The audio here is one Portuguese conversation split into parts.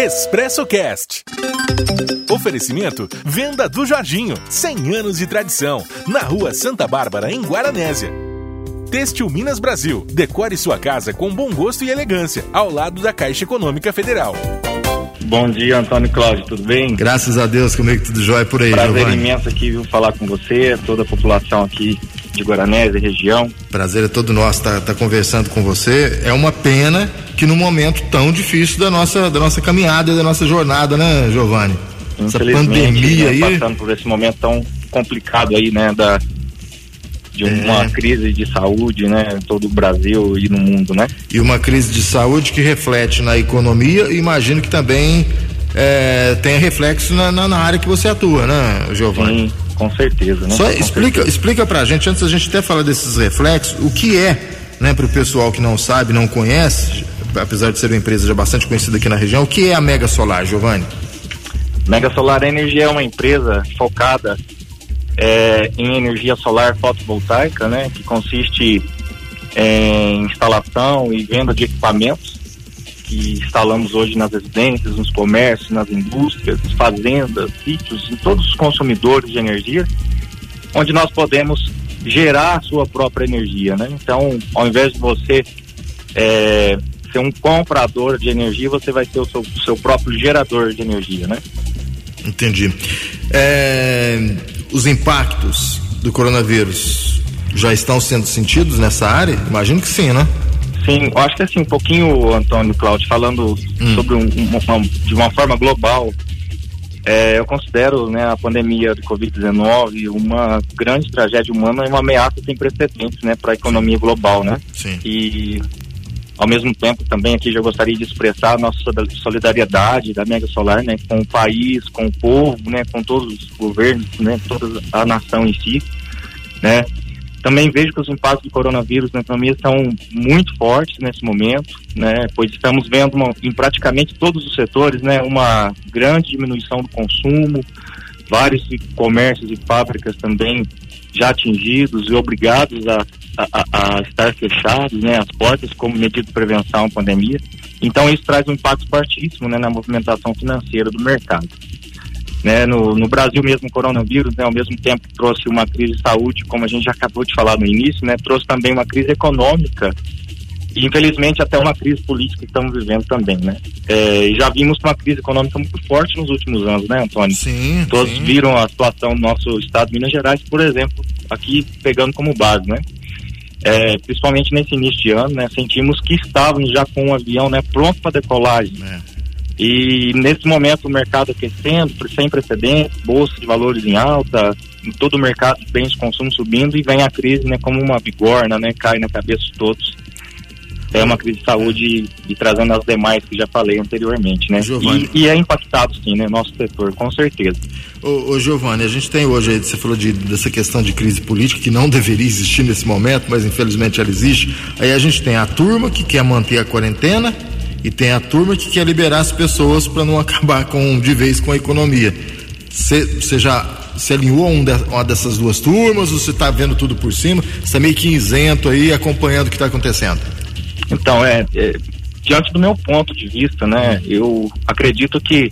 Expresso Cast. Oferecimento Venda do Jorginho, 100 anos de tradição, na Rua Santa Bárbara, em Guaranésia. Têxtil Minas Brasil, decore sua casa com bom gosto e elegância, ao lado da Caixa Econômica Federal. Bom dia, Antônio Cláudio, tudo bem? Graças a Deus, comigo tudo jóia por aí, Prazer Giovanni. imenso aqui, viu, falar com você, toda a população aqui de Guaranésia, região. Prazer é todo nosso estar tá, tá conversando com você. É uma pena que no momento tão difícil da nossa, da nossa caminhada, da nossa jornada, né, Giovanni? Essa pandemia né, aí. Passando por esse momento tão complicado aí, né, da, de uma é. crise de saúde, né, em todo o Brasil e no mundo, né? E uma crise de saúde que reflete na economia e imagino que também é, tenha reflexo na, na, na, área que você atua, né, Giovanni? Sim, com certeza, né? Só com explica, certeza. explica pra gente, antes da gente até falar desses reflexos, o que é, né, pro pessoal que não sabe, não conhece, apesar de ser uma empresa já bastante conhecida aqui na região, o que é a Mega Solar, Giovanni? Mega Solar Energia é uma empresa focada é, em energia solar fotovoltaica, né, que consiste em instalação e venda de equipamentos que instalamos hoje nas residências, nos comércios, nas indústrias, fazendas, sítios, em todos os consumidores de energia, onde nós podemos gerar a sua própria energia, né? Então, ao invés de você é, ser um comprador de energia, você vai ser o seu, seu próprio gerador de energia, né? Entendi. É, os impactos do coronavírus já estão sendo sentidos nessa área? Imagino que sim, né? Sim, eu acho que assim, um pouquinho, Antônio Cláudio, falando hum. sobre um, uma, de uma forma global, é, eu considero né, a pandemia de Covid-19 uma grande tragédia humana e uma ameaça sem precedentes né, para a economia global. Né? Sim. E ao mesmo tempo, também aqui já gostaria de expressar a nossa solidariedade da Mega Solar, né, com o país, com o povo, né, com todos os governos, né, toda a nação em si, né. Também vejo que os impactos do coronavírus na economia são muito fortes nesse momento, né, pois estamos vendo uma, em praticamente todos os setores, né, uma grande diminuição do consumo, vários comércios e fábricas também já atingidos e obrigados a a, a, estar fechados, né, as portas como medida de prevenção à pandemia. Então isso traz um impacto fortíssimo, né, na movimentação financeira do mercado. Né, no, no Brasil mesmo o coronavírus, né, ao mesmo tempo trouxe uma crise de saúde, como a gente já acabou de falar no início, né, trouxe também uma crise econômica e infelizmente até uma crise política que estamos vivendo também, né? É, já vimos uma crise econômica muito forte nos últimos anos, né, Antônio? Sim. Todos sim. viram a situação do nosso estado de Minas Gerais, por exemplo, aqui pegando como base, né? é, principalmente nesse início de ano, né, sentimos que estávamos já com um avião né, pronto para decolagem. É. E nesse momento o mercado aquecendo, sem precedentes, bolsa de valores em alta, em todo o mercado de bens de consumo subindo e vem a crise né, como uma bigorna, né, cai na cabeça de todos é uma crise de saúde e, e trazendo as demais que já falei anteriormente, né? E, e, é impactado sim, né? Nosso setor, com certeza. Ô, ô Giovanni, a gente tem hoje, você falou de, dessa questão de crise política que não deveria existir nesse momento, mas infelizmente ela existe. Aí a gente tem a turma que quer manter a quarentena e tem a turma que quer liberar as pessoas para não acabar com de vez com a economia. Você já se alinhou a um de, uma dessas duas turmas ou você está vendo tudo por cima? Você está meio que isento aí, acompanhando o que está acontecendo? Então, é, é, diante do meu ponto de vista, né, eu acredito que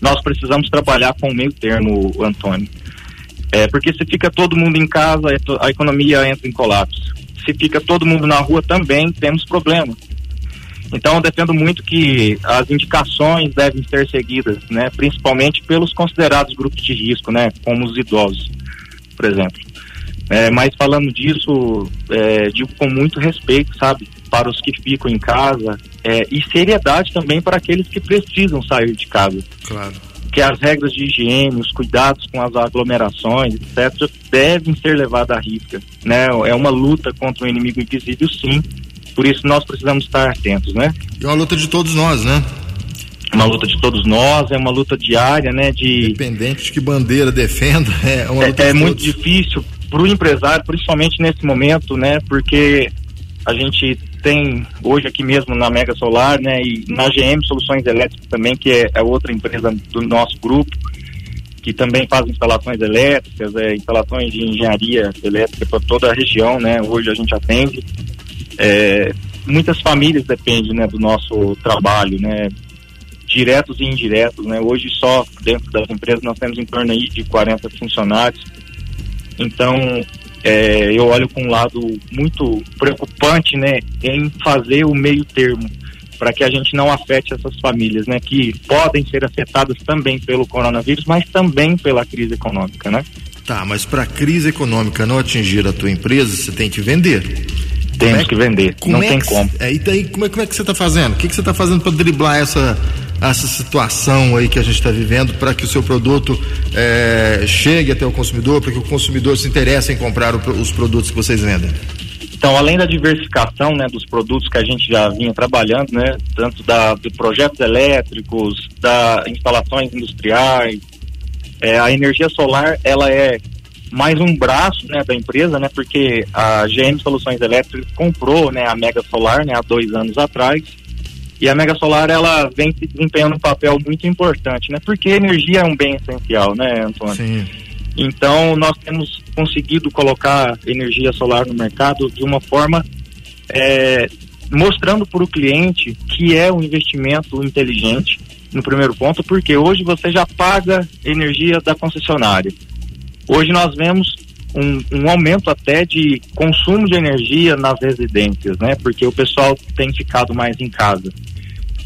nós precisamos trabalhar com o meio termo, Antônio. É, porque se fica todo mundo em casa, a economia entra em colapso. Se fica todo mundo na rua também, temos problema. Então, eu defendo muito que as indicações devem ser seguidas, né, principalmente pelos considerados grupos de risco, né, como os idosos, por exemplo. É, mas falando disso, é, digo com muito respeito, sabe? para os que ficam em casa é, e seriedade também para aqueles que precisam sair de casa. Claro. Que as regras de higiene, os cuidados com as aglomerações, etc., devem ser levadas à risca. Né? É uma luta contra um inimigo invisível, sim. Por isso nós precisamos estar atentos, né? E é uma luta de todos nós, né? Uma luta de todos nós, é uma luta diária, né? De... Independente de que bandeira defenda, é uma luta É, é muito difícil para o empresário, principalmente nesse momento, né? Porque a gente tem hoje aqui mesmo na Mega Solar, né, e na GM Soluções Elétricas também, que é, é outra empresa do nosso grupo, que também faz instalações elétricas, é, instalações de engenharia elétrica para toda a região, né, hoje a gente atende. É, muitas famílias dependem, né, do nosso trabalho, né, diretos e indiretos, né? Hoje só dentro das empresas nós temos em torno aí de 40 funcionários. Então, é, eu olho com um lado muito preocupante, né, em fazer o meio termo para que a gente não afete essas famílias, né, que podem ser afetadas também pelo coronavírus, mas também pela crise econômica, né? Tá, mas para a crise econômica não atingir a tua empresa, você tem que vender. Temos é, que vender, não é tem que, como. É, e daí, como é, como é que você está fazendo? O que, que você está fazendo para driblar essa, essa situação aí que a gente está vivendo para que o seu produto é, chegue até o consumidor, para que o consumidor se interesse em comprar o, os produtos que vocês vendem? Então, além da diversificação né, dos produtos que a gente já vinha trabalhando, né, tanto da, de projetos elétricos, da instalações industriais, é, a energia solar ela é mais um braço né, da empresa, né, porque a GM Soluções Elétricas comprou né, a Mega Solar né, há dois anos atrás e a Mega Solar ela vem se desempenhando um papel muito importante, né? Porque energia é um bem essencial, né, Antônio? Sim. Então nós temos conseguido colocar energia solar no mercado de uma forma é, mostrando para o cliente que é um investimento inteligente no primeiro ponto, porque hoje você já paga energia da concessionária. Hoje nós vemos um, um, aumento até de consumo de energia nas residências, né? Porque o pessoal tem ficado mais em casa.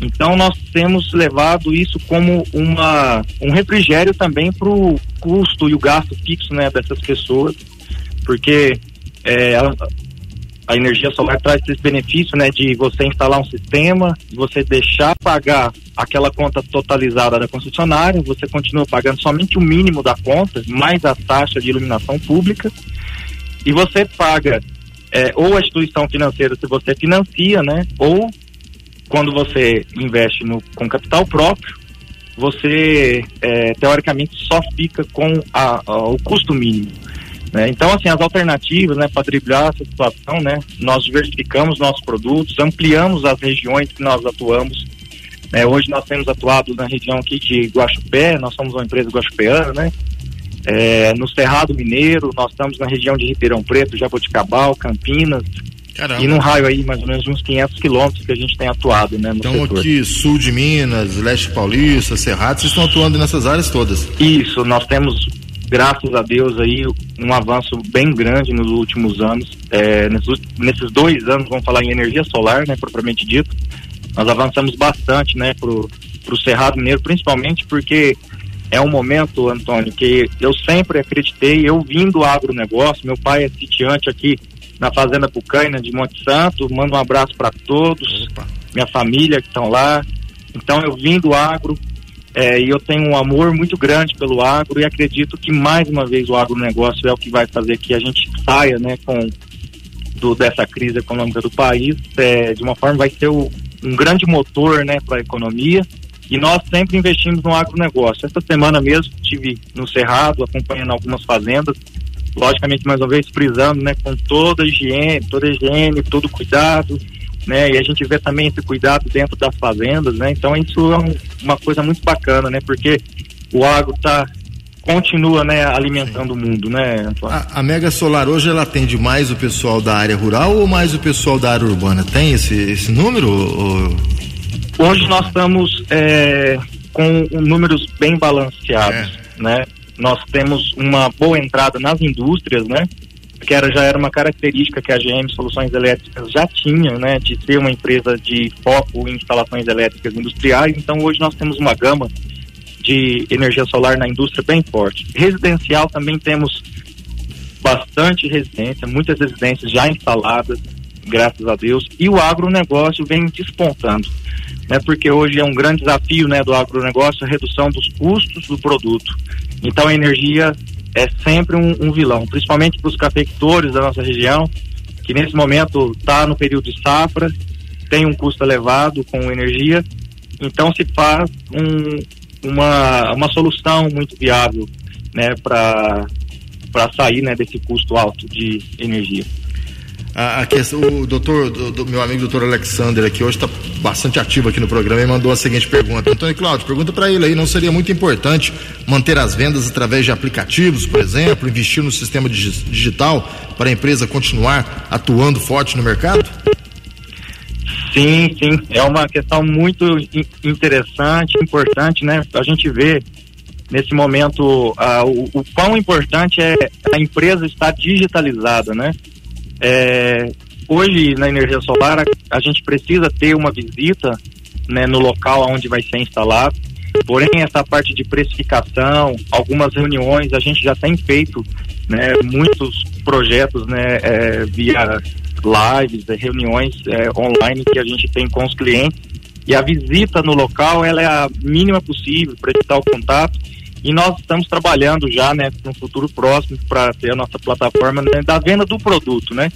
Então nós temos levado isso como uma, um refrigério também para o custo e o gasto fixo né, dessas pessoas, porque é, a, energia solar traz esse benefício né, de você instalar um sistema, você deixar pagar aquela conta totalizada da concessionária, você continua pagando somente o mínimo da conta, mais a taxa de iluminação pública, e você paga é, ou a instituição financeira se você financia, né, ou quando você investe no, com capital próprio, você é, teoricamente só fica com a, a, o custo mínimo. Né? Então, assim, as alternativas né, para driblar essa situação, né, nós diversificamos nossos produtos, ampliamos as regiões que nós atuamos. Né? Hoje nós temos atuado na região aqui de Guaxupé, nós somos uma empresa guaxupeana, né? É, no Cerrado Mineiro, nós estamos na região de Ribeirão Preto, Jaboticabal, Campinas, Caramba. E num raio aí, mais ou menos uns 500 quilômetros que a gente tem atuado, né? então setor. aqui, sul de Minas, leste paulista, Cerrado, vocês estão atuando nessas áreas todas? Isso, nós temos, graças a Deus aí, um avanço bem grande nos últimos anos. É, nesses, nesses dois anos, vamos falar em energia solar, né, propriamente dito, nós avançamos bastante, né, pro, pro Cerrado Mineiro, principalmente porque é um momento, Antônio, que eu sempre acreditei, eu vim do agronegócio, meu pai é sitiante aqui na Fazenda Pucaina de Monte Santo. Mando um abraço para todos, Opa. minha família que estão lá. Então eu vim do agro é, e eu tenho um amor muito grande pelo agro e acredito que mais uma vez o agronegócio é o que vai fazer que a gente saia né, com do, dessa crise econômica do país. É, de uma forma vai ser o, um grande motor né, para a economia. E nós sempre investimos no agronegócio. Essa semana mesmo estive no Cerrado acompanhando algumas fazendas logicamente mais uma vez frisando, né, com toda a higiene, toda a higiene, todo cuidado, né, e a gente vê também esse cuidado dentro das fazendas, né, então isso é um, uma coisa muito bacana, né, porque o agro tá continua, né, alimentando Sim. o mundo, né, Antônio? A, a, Mega Solar hoje ela atende mais o pessoal da área rural ou mais o pessoal da área urbana? Tem esse, esse número? Ou... Hoje nós estamos é, com números bem balanceados, é. né? nós temos uma boa entrada nas indústrias, né? Que era, já era uma característica que a GM Soluções Elétricas já tinha, né? De ser uma empresa de foco em instalações elétricas industriais. Então hoje nós temos uma gama de energia solar na indústria bem forte. Residencial também temos bastante residência, muitas residências já instaladas, graças a Deus, e o agronegócio vem despontando, né? Porque hoje é um grande desafio, né, do agronegócio a redução dos custos do produto. Então a energia é sempre um, um vilão, principalmente para os cafeicultores da nossa região, que nesse momento está no período de safra, tem um custo elevado com energia, então se faz um, uma, uma solução muito viável né, para sair né, desse custo alto de energia. A, a questão, o doutor, do, do, meu amigo doutor Alexander aqui hoje está bastante ativo aqui no programa e mandou a seguinte pergunta. Antônio Cláudio, pergunta para ele aí, não seria muito importante manter as vendas através de aplicativos, por exemplo, investir no sistema digital para a empresa continuar atuando forte no mercado? Sim, sim, é uma questão muito interessante, importante, né? A gente vê nesse momento uh, o, o quão importante é a empresa estar digitalizada, né? É, hoje na energia solar a, a, gente precisa ter uma visita né, no local onde vai ser instalado. Porém, essa parte de precificação, algumas reuniões, a gente já tem feito né, muitos projetos né, é, via lives, é, reuniões é, online que a gente tem com os clientes. E a visita no local ela é a mínima possível para evitar o contato. E nós estamos trabalhando já, né, no futuro próximo para ter a nossa plataforma né, da venda do produto, né?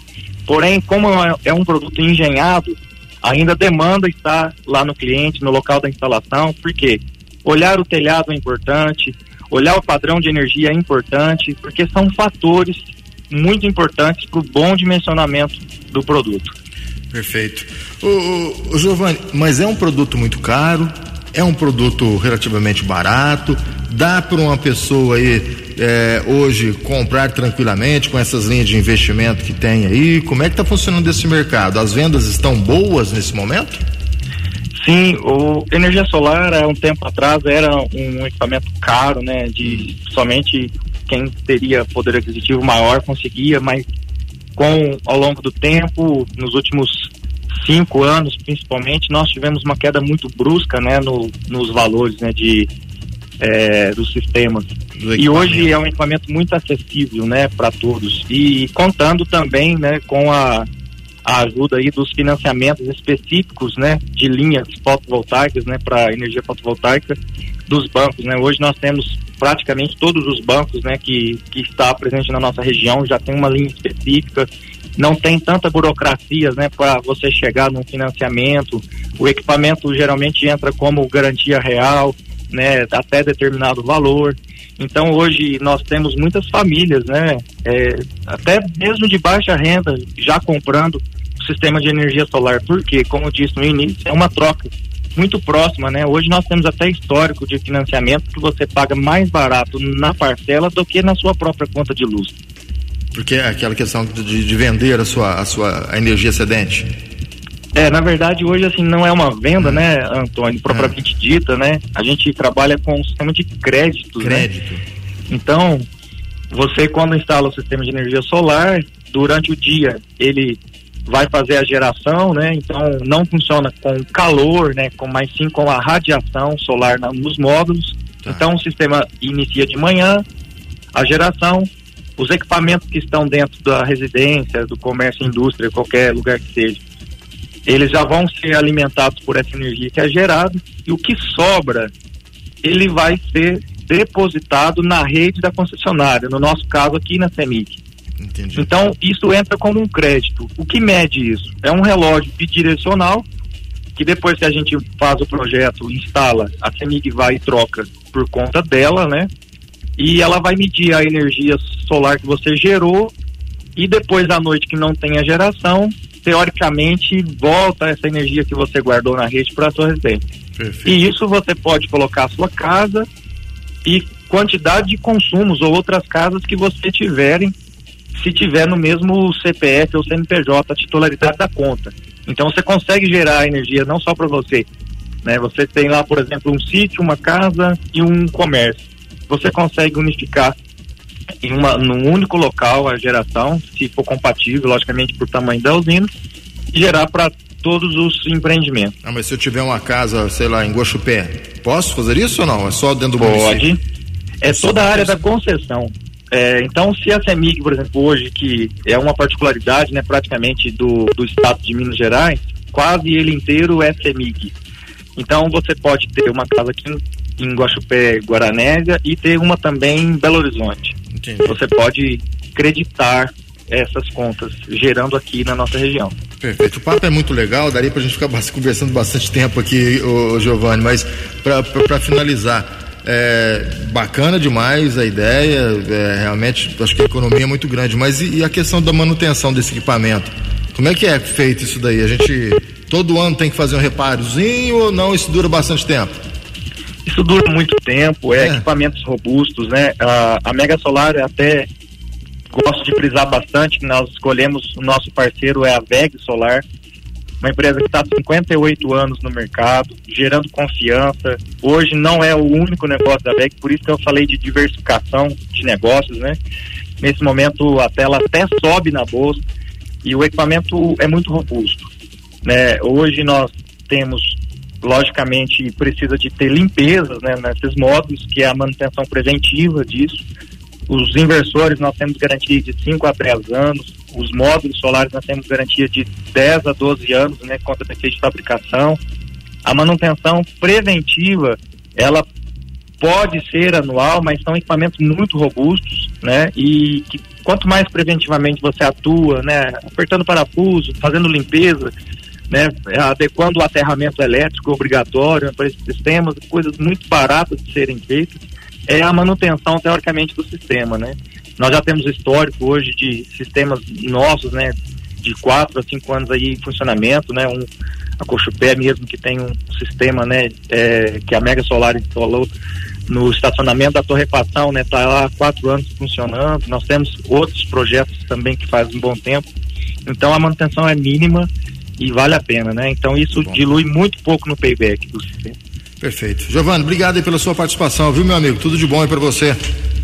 Porém, como é um produto engenhado, ainda demanda estar lá no cliente, no local da instalação, porque olhar o telhado é importante, olhar o padrão de energia é importante, porque são fatores muito importantes para o bom dimensionamento do produto. Perfeito. O, o, o Giovanni, mas é um produto muito caro, é um produto relativamente barato, dá para uma pessoa aí é, hoje comprar tranquilamente com essas linhas de investimento que tem aí? Como é que está funcionando esse mercado? As vendas estão boas nesse momento? Sim, o energia solar há um tempo atrás era um equipamento caro, né? De somente quem teria poder aquisitivo maior conseguia, mas com ao longo do tempo, nos últimos cinco anos principalmente, nós tivemos uma queda muito brusca, né, no, nos valores, né, de é, dos sistemas. Do e hoje é um equipamento muito acessível, né, para todos. E contando também, né, com a, a ajuda aí dos financiamentos específicos, né, de linhas fotovoltaicas, né, para energia fotovoltaica dos bancos, né. Hoje nós temos praticamente todos os bancos, né, que que está presente na nossa região já tem uma linha específica. Não tem tanta burocracia, né, para você chegar num financiamento. O equipamento geralmente entra como garantia real né, até determinado valor. Então hoje nós temos muitas famílias, né, é, até mesmo de baixa renda, já comprando o sistema de energia solar, porque, como eu disse no início, é uma troca muito próxima, né? Hoje nós temos até histórico de financiamento que você paga mais barato na parcela do que na sua própria conta de luz. Porque é aquela questão de, de vender a sua, a sua a energia excedente. É, na verdade, hoje, assim, não é uma venda, né, Antônio, propriamente é. dita, né? A gente trabalha com um sistema de crédito, né? Crédito. Né? Então, você, quando instala o sistema de energia solar, durante o dia, ele vai fazer a geração, né? Então, não funciona com calor, né? Com, mas sim com a radiação solar na, nos módulos. Tá. Então, o sistema inicia de manhã, a geração, os equipamentos que estão dentro da residência, do comércio, indústria, qualquer lugar que seja, eles já vão ser alimentados por essa energia que é gerada e o que sobra ele vai ser depositado na rede da concessionária, no nosso caso aqui na CEMIC. Entendi. Então, isso entra como um crédito. O que mede isso? É um relógio bidirecional, que depois que a gente faz o projeto, instala, a CEMIG vai e troca por conta dela, né? E ela vai medir a energia solar que você gerou e depois à noite que não tem a geração, teoricamente volta essa energia que você guardou na rede para a sua residência. Perfeito. E isso você pode colocar a sua casa e quantidade de consumos ou outras casas que você tiverem, se tiver no mesmo CPF ou CNPJ, a titularidade da conta. Então você consegue gerar energia não só para você, né? Você tem lá, por exemplo, um sítio, uma casa e um comércio. Você consegue unificar em uma, num único local a geração, se for compatível, logicamente, por tamanho da usina, e gerar para todos os empreendimentos. Ah, mas se eu tiver uma casa, sei lá, em Guaxupé, posso fazer isso ou não? É só dentro do Pode. município? É, é toda a área da concessão. É, então, se a CEMIG, por exemplo, hoje, que é uma particularidade, né, praticamente do, do estado de Minas Gerais, quase ele inteiro é CEMIG. Então, você pode ter uma casa aqui em, Guaxupé, Guaranésia, e ter uma também em Belo Horizonte. Entendi. Você pode creditar essas contas, gerando aqui na nossa região. Perfeito. O papo é muito legal, daria para a gente ficar conversando bastante tempo aqui, o Giovanni, mas para finalizar, é bacana demais a ideia, é, realmente acho que a economia é muito grande, mas e, e, a questão da manutenção desse equipamento? Como é que é feito isso daí? A gente todo ano tem que fazer um reparozinho ou não? Isso dura bastante tempo? Isso dura muito tempo, é, é. equipamentos robustos, né? A, a Mega Solar até gosto de frisar bastante que nós escolhemos o nosso parceiro é a VEG Solar. uma empresa que está há 58 anos no mercado, gerando confiança. Hoje não é o único negócio da VEG, por isso que eu falei de diversificação de negócios, né? Nesse momento a tela até sobe na bolsa e o equipamento é muito robusto. Né? Hoje nós temos, logicamente, precisa de ter limpezas né, nesses módulos, que é a manutenção preventiva disso. Os inversores nós temos garantia de 5 a 10 anos, os módulos solares nós temos garantia de 10 a 12 anos, né, contra defeito de fabricação. A manutenção preventiva, ela pode ser anual, mas são equipamentos muito robustos, né? E que quanto mais preventivamente você atua, né, apertando parafuso, fazendo limpeza, né, adequando o aterramento elétrico obrigatório para esses sistemas, coisas muito baratas de serem feitas, é a manutenção teoricamente do sistema, né? Nós já temos histórico hoje de sistemas nossos, né, de quatro a cinco anos aí em funcionamento, né, um a Cochupé mesmo que tem um sistema, né, é, que a Mega Solar instalou no estacionamento da torrefação, né, tá lá há quatro anos funcionando. Nós temos outros projetos também que fazem um bom tempo. Então a manutenção é mínima e vale a pena, né? Então isso dilui muito pouco no payback do sistema. Perfeito. Giovanni, obrigado aí pela sua participação, viu, meu amigo? Tudo de bom aí para você.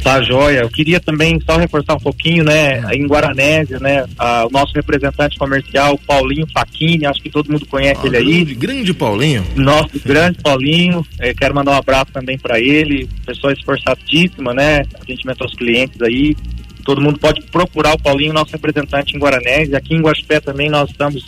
Tá joia. Eu queria também só reforçar um pouquinho, né, em Guaranésia, né, a, o nosso representante comercial, Paulinho Faquini, acho que todo mundo conhece ah, ele aí. Grande Paulinho. Nosso grande Paulinho, é, quero mandar um abraço também para ele, pessoa esforçadíssima, né, atendimento aos clientes aí. Todo mundo pode procurar o Paulinho, nosso representante em Guaranésia. Aqui em Guaxupé também nós estamos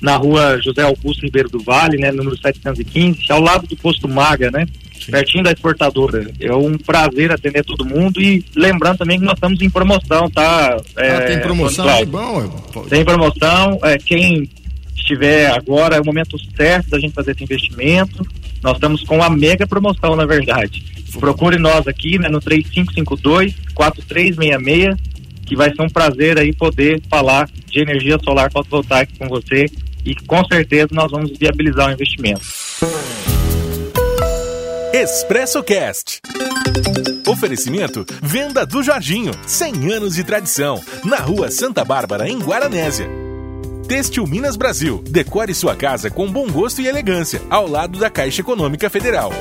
na rua José Augusto Ribeiro do Vale, né, número 715, ao lado do posto Maga, né? Sim. pertinho da exportadora. É um prazer atender todo mundo e lembrando também que nós estamos em promoção, tá? É, ah, tem promoção, é bom. Tem promoção, é, quem estiver agora é o momento certo da gente fazer esse investimento. Nós estamos com a mega promoção, na verdade. Procure nós aqui, né, no 3552 4366, que vai ser um prazer aí poder falar de energia solar fotovoltaica com você e com certeza nós vamos viabilizar o investimento. Expresso Cast. Oferecimento Venda do Jorginho, 100 anos de tradição, na Rua Santa Bárbara, em Guaranésia. Têxtil Minas Brasil, decore sua casa com bom gosto e elegância, ao lado da Caixa Econômica Federal.